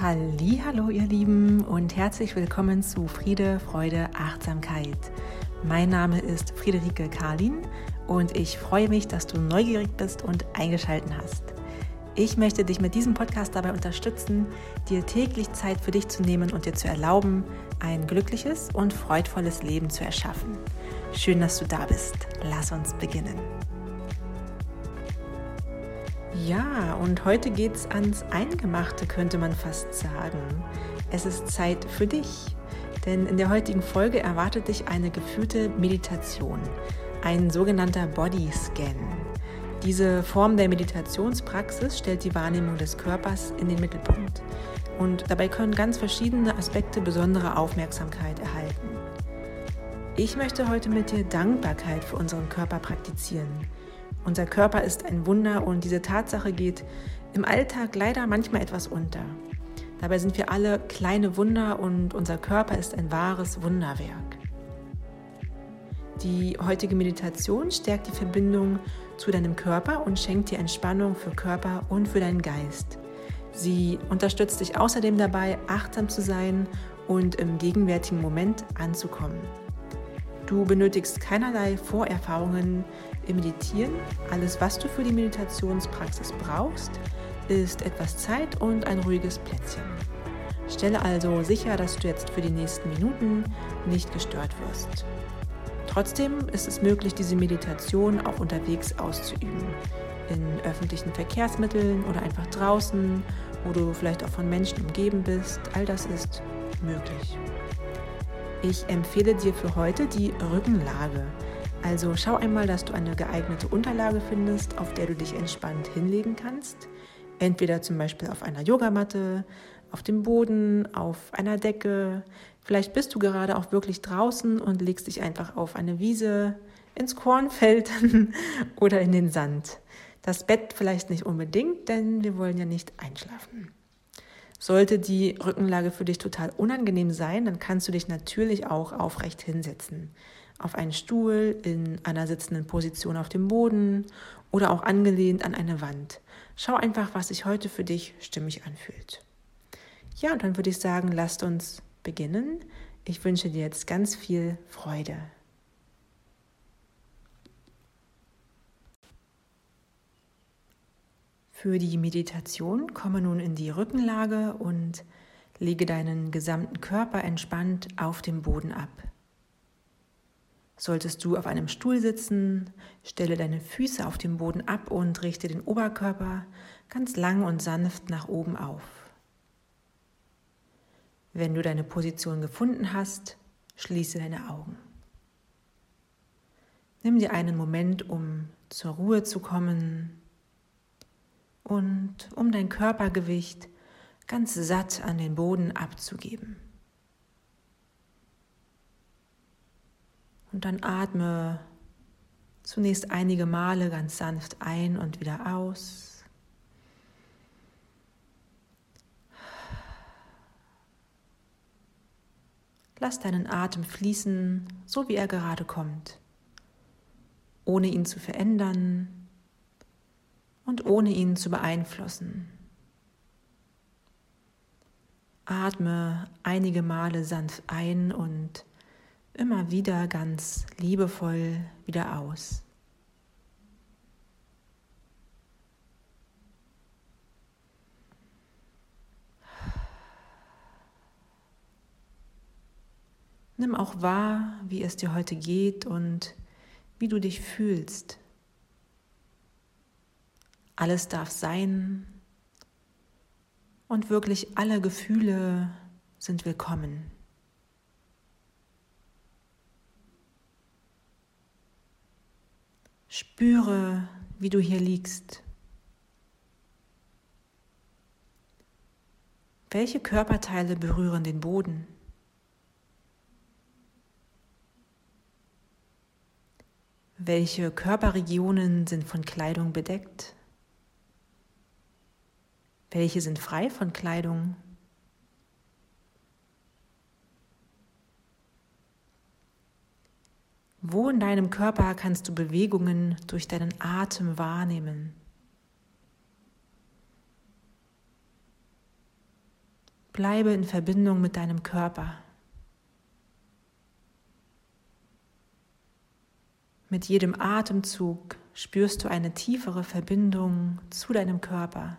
Hallo, ihr Lieben und herzlich willkommen zu Friede, Freude, Achtsamkeit. Mein Name ist Friederike Karlin und ich freue mich, dass du neugierig bist und eingeschalten hast. Ich möchte dich mit diesem Podcast dabei unterstützen, dir täglich Zeit für dich zu nehmen und dir zu erlauben, ein glückliches und freudvolles Leben zu erschaffen. Schön, dass du da bist. Lass uns beginnen. Ja, und heute geht's ans Eingemachte, könnte man fast sagen. Es ist Zeit für dich, denn in der heutigen Folge erwartet dich eine geführte Meditation, ein sogenannter Body Scan. Diese Form der Meditationspraxis stellt die Wahrnehmung des Körpers in den Mittelpunkt und dabei können ganz verschiedene Aspekte besondere Aufmerksamkeit erhalten. Ich möchte heute mit dir Dankbarkeit für unseren Körper praktizieren unser Körper ist ein Wunder und diese Tatsache geht im Alltag leider manchmal etwas unter. Dabei sind wir alle kleine Wunder und unser Körper ist ein wahres Wunderwerk. Die heutige Meditation stärkt die Verbindung zu deinem Körper und schenkt dir Entspannung für Körper und für deinen Geist. Sie unterstützt dich außerdem dabei, achtsam zu sein und im gegenwärtigen Moment anzukommen. Du benötigst keinerlei Vorerfahrungen im Meditieren. Alles, was du für die Meditationspraxis brauchst, ist etwas Zeit und ein ruhiges Plätzchen. Stelle also sicher, dass du jetzt für die nächsten Minuten nicht gestört wirst. Trotzdem ist es möglich, diese Meditation auch unterwegs auszuüben. In öffentlichen Verkehrsmitteln oder einfach draußen, wo du vielleicht auch von Menschen umgeben bist. All das ist möglich. Ich empfehle dir für heute die Rückenlage. Also schau einmal, dass du eine geeignete Unterlage findest, auf der du dich entspannt hinlegen kannst. Entweder zum Beispiel auf einer Yogamatte, auf dem Boden, auf einer Decke. Vielleicht bist du gerade auch wirklich draußen und legst dich einfach auf eine Wiese, ins Kornfeld oder in den Sand. Das Bett vielleicht nicht unbedingt, denn wir wollen ja nicht einschlafen. Sollte die Rückenlage für dich total unangenehm sein, dann kannst du dich natürlich auch aufrecht hinsetzen. Auf einen Stuhl, in einer sitzenden Position auf dem Boden oder auch angelehnt an eine Wand. Schau einfach, was sich heute für dich stimmig anfühlt. Ja, und dann würde ich sagen, lasst uns beginnen. Ich wünsche dir jetzt ganz viel Freude. Für die Meditation komme nun in die Rückenlage und lege deinen gesamten Körper entspannt auf dem Boden ab. Solltest du auf einem Stuhl sitzen, stelle deine Füße auf dem Boden ab und richte den Oberkörper ganz lang und sanft nach oben auf. Wenn du deine Position gefunden hast, schließe deine Augen. Nimm dir einen Moment, um zur Ruhe zu kommen und um dein Körpergewicht ganz satt an den Boden abzugeben. Und dann atme zunächst einige Male ganz sanft ein und wieder aus. Lass deinen Atem fließen, so wie er gerade kommt, ohne ihn zu verändern, und ohne ihn zu beeinflussen. Atme einige Male sanft ein und immer wieder ganz liebevoll wieder aus. Nimm auch wahr, wie es dir heute geht und wie du dich fühlst. Alles darf sein und wirklich alle Gefühle sind willkommen. Spüre, wie du hier liegst. Welche Körperteile berühren den Boden? Welche Körperregionen sind von Kleidung bedeckt? Welche sind frei von Kleidung? Wo in deinem Körper kannst du Bewegungen durch deinen Atem wahrnehmen? Bleibe in Verbindung mit deinem Körper. Mit jedem Atemzug spürst du eine tiefere Verbindung zu deinem Körper.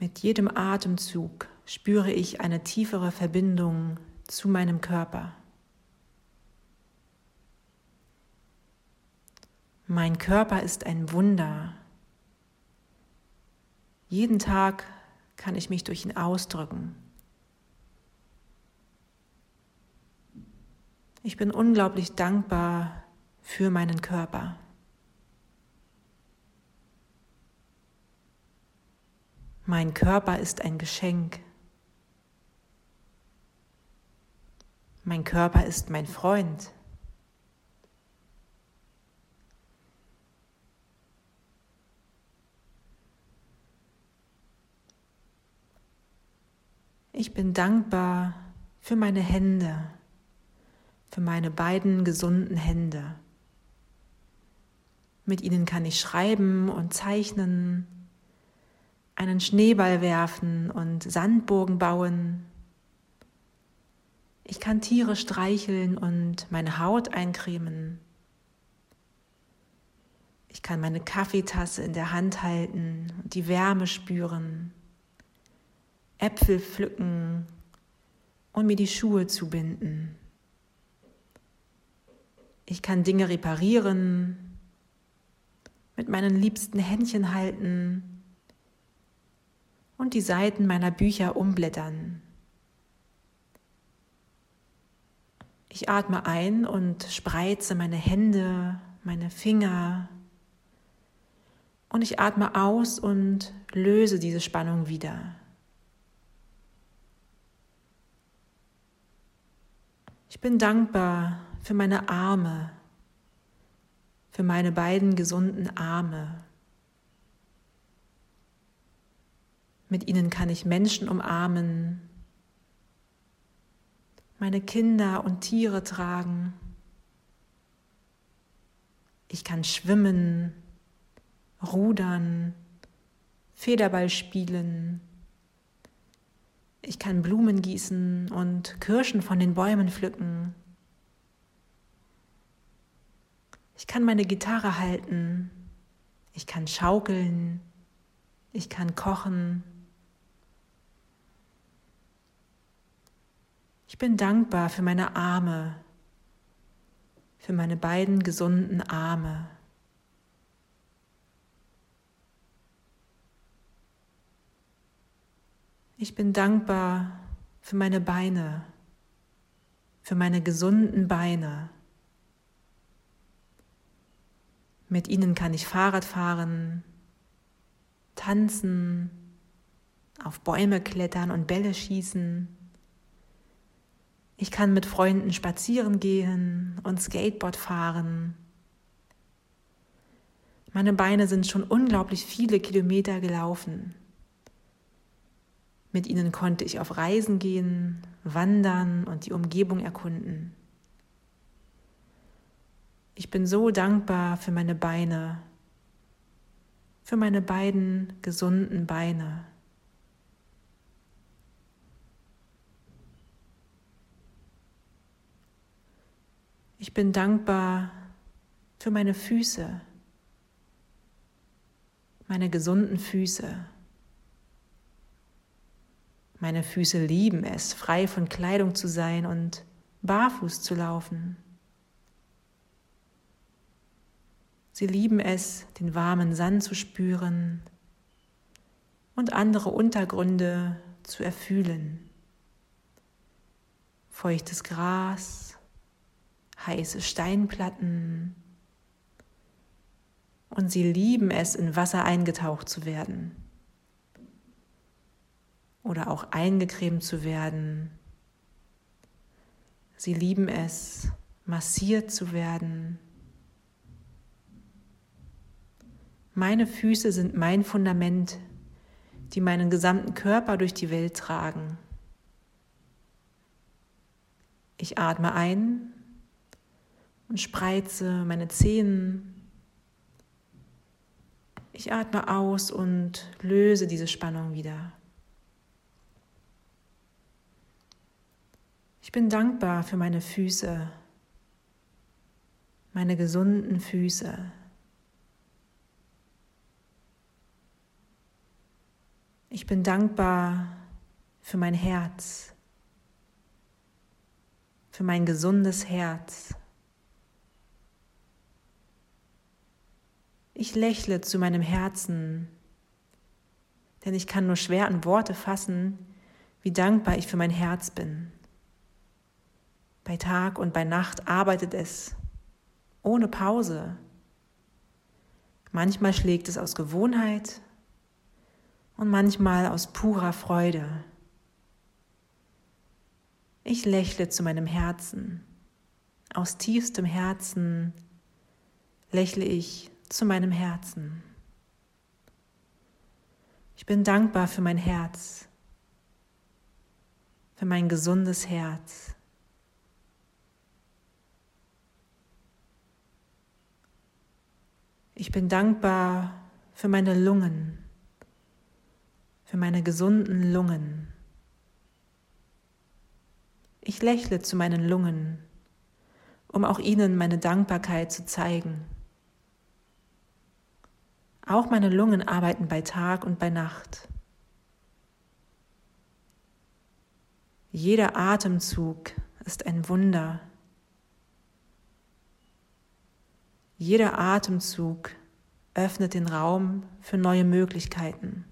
Mit jedem Atemzug spüre ich eine tiefere Verbindung zu meinem Körper. Mein Körper ist ein Wunder. Jeden Tag kann ich mich durch ihn ausdrücken. Ich bin unglaublich dankbar für meinen Körper. Mein Körper ist ein Geschenk. Mein Körper ist mein Freund. Ich bin dankbar für meine Hände, für meine beiden gesunden Hände. Mit ihnen kann ich schreiben und zeichnen, einen Schneeball werfen und Sandburgen bauen. Ich kann Tiere streicheln und meine Haut eincremen. Ich kann meine Kaffeetasse in der Hand halten und die Wärme spüren, Äpfel pflücken und mir die Schuhe zubinden. Ich kann Dinge reparieren, mit meinen liebsten Händchen halten und die Seiten meiner Bücher umblättern. Ich atme ein und spreize meine Hände, meine Finger. Und ich atme aus und löse diese Spannung wieder. Ich bin dankbar für meine Arme, für meine beiden gesunden Arme. Mit ihnen kann ich Menschen umarmen, meine Kinder und Tiere tragen. Ich kann schwimmen, rudern, Federball spielen. Ich kann Blumen gießen und Kirschen von den Bäumen pflücken. Ich kann meine Gitarre halten. Ich kann schaukeln. Ich kann kochen. Ich bin dankbar für meine Arme, für meine beiden gesunden Arme. Ich bin dankbar für meine Beine, für meine gesunden Beine. Mit ihnen kann ich Fahrrad fahren, tanzen, auf Bäume klettern und Bälle schießen. Ich kann mit Freunden spazieren gehen und Skateboard fahren. Meine Beine sind schon unglaublich viele Kilometer gelaufen. Mit ihnen konnte ich auf Reisen gehen, wandern und die Umgebung erkunden. Ich bin so dankbar für meine Beine, für meine beiden gesunden Beine. Ich bin dankbar für meine Füße, meine gesunden Füße. Meine Füße lieben es, frei von Kleidung zu sein und barfuß zu laufen. Sie lieben es, den warmen Sand zu spüren und andere Untergründe zu erfühlen. Feuchtes Gras, heiße Steinplatten. Und sie lieben es, in Wasser eingetaucht zu werden oder auch eingecremt zu werden. Sie lieben es, massiert zu werden Meine Füße sind mein Fundament, die meinen gesamten Körper durch die Welt tragen. Ich atme ein und spreize meine Zehen. Ich atme aus und löse diese Spannung wieder. Ich bin dankbar für meine Füße, meine gesunden Füße. Ich bin dankbar für mein Herz, für mein gesundes Herz. Ich lächle zu meinem Herzen, denn ich kann nur schwer an Worte fassen, wie dankbar ich für mein Herz bin. Bei Tag und bei Nacht arbeitet es, ohne Pause. Manchmal schlägt es aus Gewohnheit und manchmal aus purer Freude. Ich lächle zu meinem Herzen. Aus tiefstem Herzen lächle ich zu meinem Herzen. Ich bin dankbar für mein Herz, für mein gesundes Herz. Ich bin dankbar für meine Lungen, für meine gesunden Lungen. Ich lächle zu meinen Lungen, um auch ihnen meine Dankbarkeit zu zeigen. Auch meine Lungen arbeiten bei Tag und bei Nacht. Jeder Atemzug ist ein Wunder. Jeder Atemzug öffnet den Raum für neue Möglichkeiten.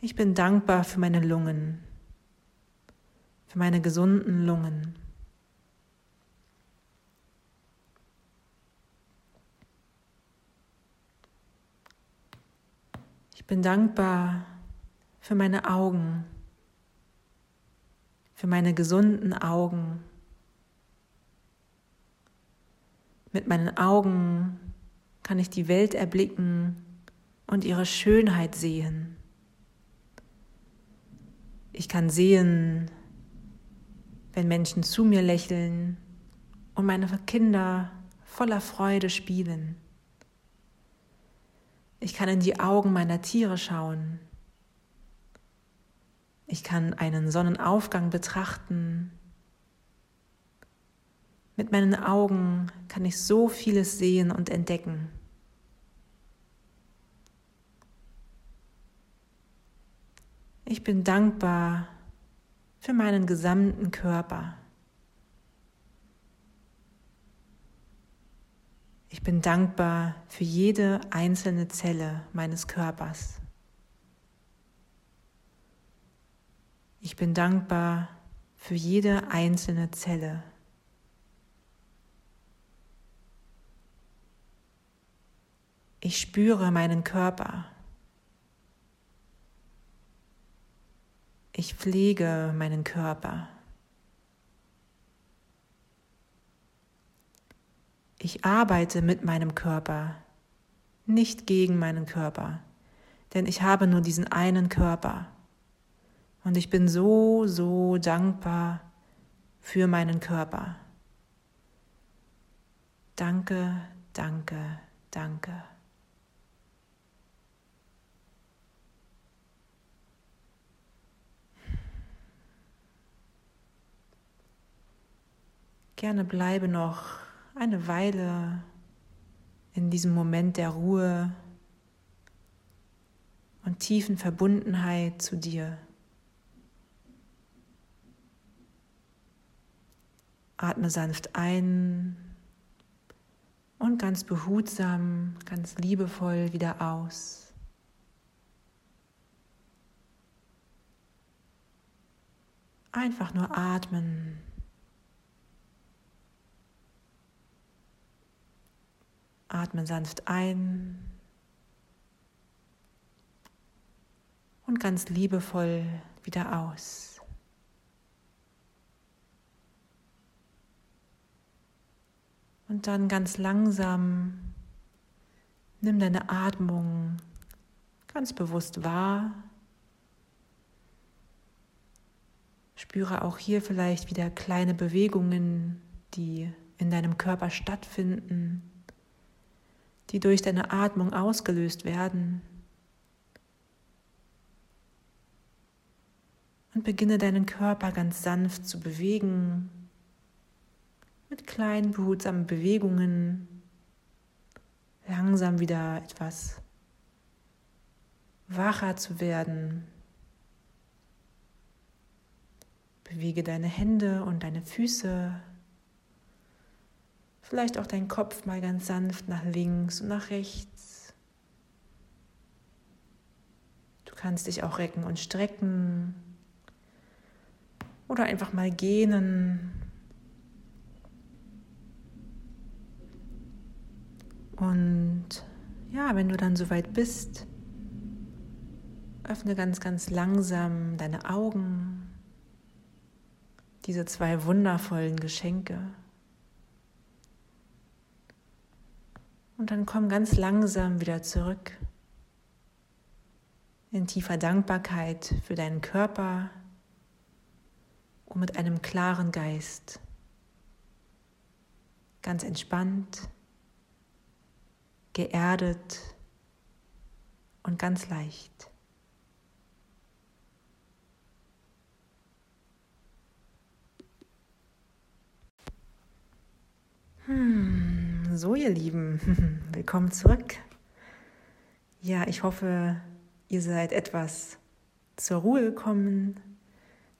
Ich bin dankbar für meine Lungen, für meine gesunden Lungen. Ich bin dankbar für meine Augen, für meine gesunden Augen. Mit meinen Augen kann ich die Welt erblicken und ihre Schönheit sehen. Ich kann sehen, wenn Menschen zu mir lächeln und meine Kinder voller Freude spielen. Ich kann in die Augen meiner Tiere schauen. Ich kann einen Sonnenaufgang betrachten mit meinen Augen kann ich so vieles sehen und entdecken. Ich bin dankbar für meinen gesamten Körper. Ich bin dankbar für jede einzelne Zelle meines Körpers. Ich bin dankbar für jede einzelne Zelle Ich spüre meinen Körper. Ich pflege meinen Körper. Ich arbeite mit meinem Körper, nicht gegen meinen Körper, denn ich habe nur diesen einen Körper. Und ich bin so, so dankbar für meinen Körper. Danke, danke, danke. Gerne bleibe noch eine Weile in diesem Moment der Ruhe und tiefen Verbundenheit zu dir. Atme sanft ein und ganz behutsam, ganz liebevoll wieder aus. Einfach nur atmen. Atme sanft ein und ganz liebevoll wieder aus. Und dann ganz langsam nimm deine Atmung ganz bewusst wahr. Spüre auch hier vielleicht wieder kleine Bewegungen, die in deinem Körper stattfinden. Die durch deine Atmung ausgelöst werden. Und beginne deinen Körper ganz sanft zu bewegen, mit kleinen behutsamen Bewegungen, langsam wieder etwas wacher zu werden. Bewege deine Hände und deine Füße. Vielleicht auch deinen Kopf mal ganz sanft nach links und nach rechts. Du kannst dich auch recken und strecken oder einfach mal gähnen. Und ja, wenn du dann soweit bist, öffne ganz, ganz langsam deine Augen, diese zwei wundervollen Geschenke. Und dann komm ganz langsam wieder zurück in tiefer Dankbarkeit für deinen Körper und mit einem klaren Geist. Ganz entspannt, geerdet und ganz leicht. Hm, so, ihr Lieben, willkommen zurück. Ja, ich hoffe, ihr seid etwas zur Ruhe gekommen,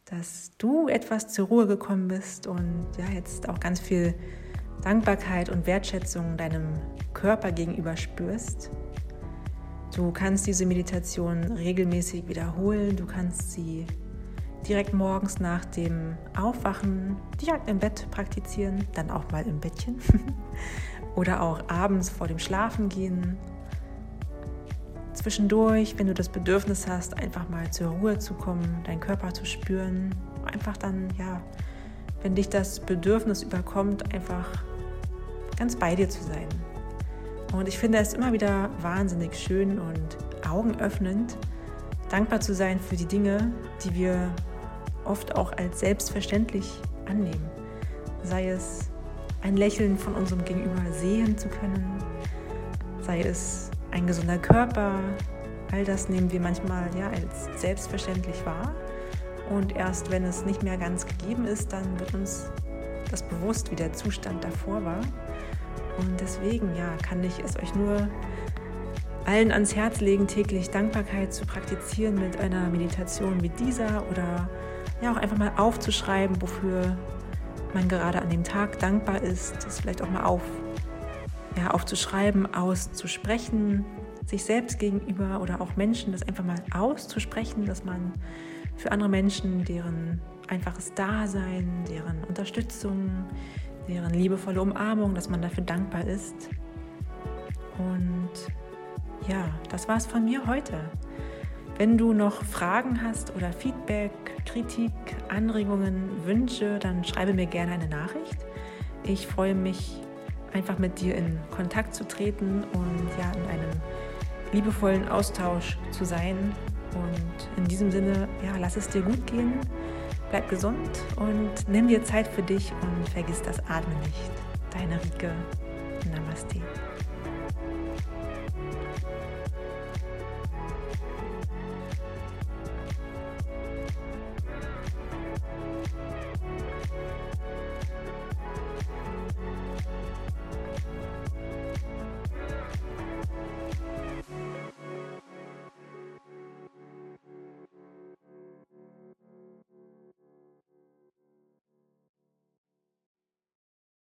dass du etwas zur Ruhe gekommen bist und ja, jetzt auch ganz viel Dankbarkeit und Wertschätzung deinem Körper gegenüber spürst. Du kannst diese Meditation regelmäßig wiederholen, du kannst sie direkt morgens nach dem Aufwachen direkt im Bett praktizieren, dann auch mal im Bettchen oder auch abends vor dem Schlafengehen. Zwischendurch, wenn du das Bedürfnis hast, einfach mal zur Ruhe zu kommen, deinen Körper zu spüren, einfach dann, ja, wenn dich das Bedürfnis überkommt, einfach ganz bei dir zu sein. Und ich finde es immer wieder wahnsinnig schön und augenöffnend, dankbar zu sein für die Dinge, die wir oft auch als selbstverständlich annehmen. Sei es ein Lächeln von unserem Gegenüber sehen zu können, sei es ein gesunder Körper, all das nehmen wir manchmal ja als selbstverständlich wahr. Und erst wenn es nicht mehr ganz gegeben ist, dann wird uns das bewusst, wie der Zustand davor war. Und deswegen ja, kann ich es euch nur allen ans Herz legen, täglich Dankbarkeit zu praktizieren mit einer Meditation wie dieser oder ja auch einfach mal aufzuschreiben, wofür man gerade an dem Tag dankbar ist, das vielleicht auch mal auf, ja, aufzuschreiben, auszusprechen, sich selbst gegenüber oder auch Menschen, das einfach mal auszusprechen, dass man für andere Menschen, deren einfaches Dasein, deren Unterstützung, deren liebevolle Umarmung, dass man dafür dankbar ist. Und ja, das war's von mir heute. Wenn du noch Fragen hast oder Feedback, Kritik, Anregungen, Wünsche, dann schreibe mir gerne eine Nachricht. Ich freue mich, einfach mit dir in Kontakt zu treten und ja, in einem liebevollen Austausch zu sein. Und in diesem Sinne, ja, lass es dir gut gehen, bleib gesund und nimm dir Zeit für dich und vergiss das Atmen nicht. Deine Rike. Namaste.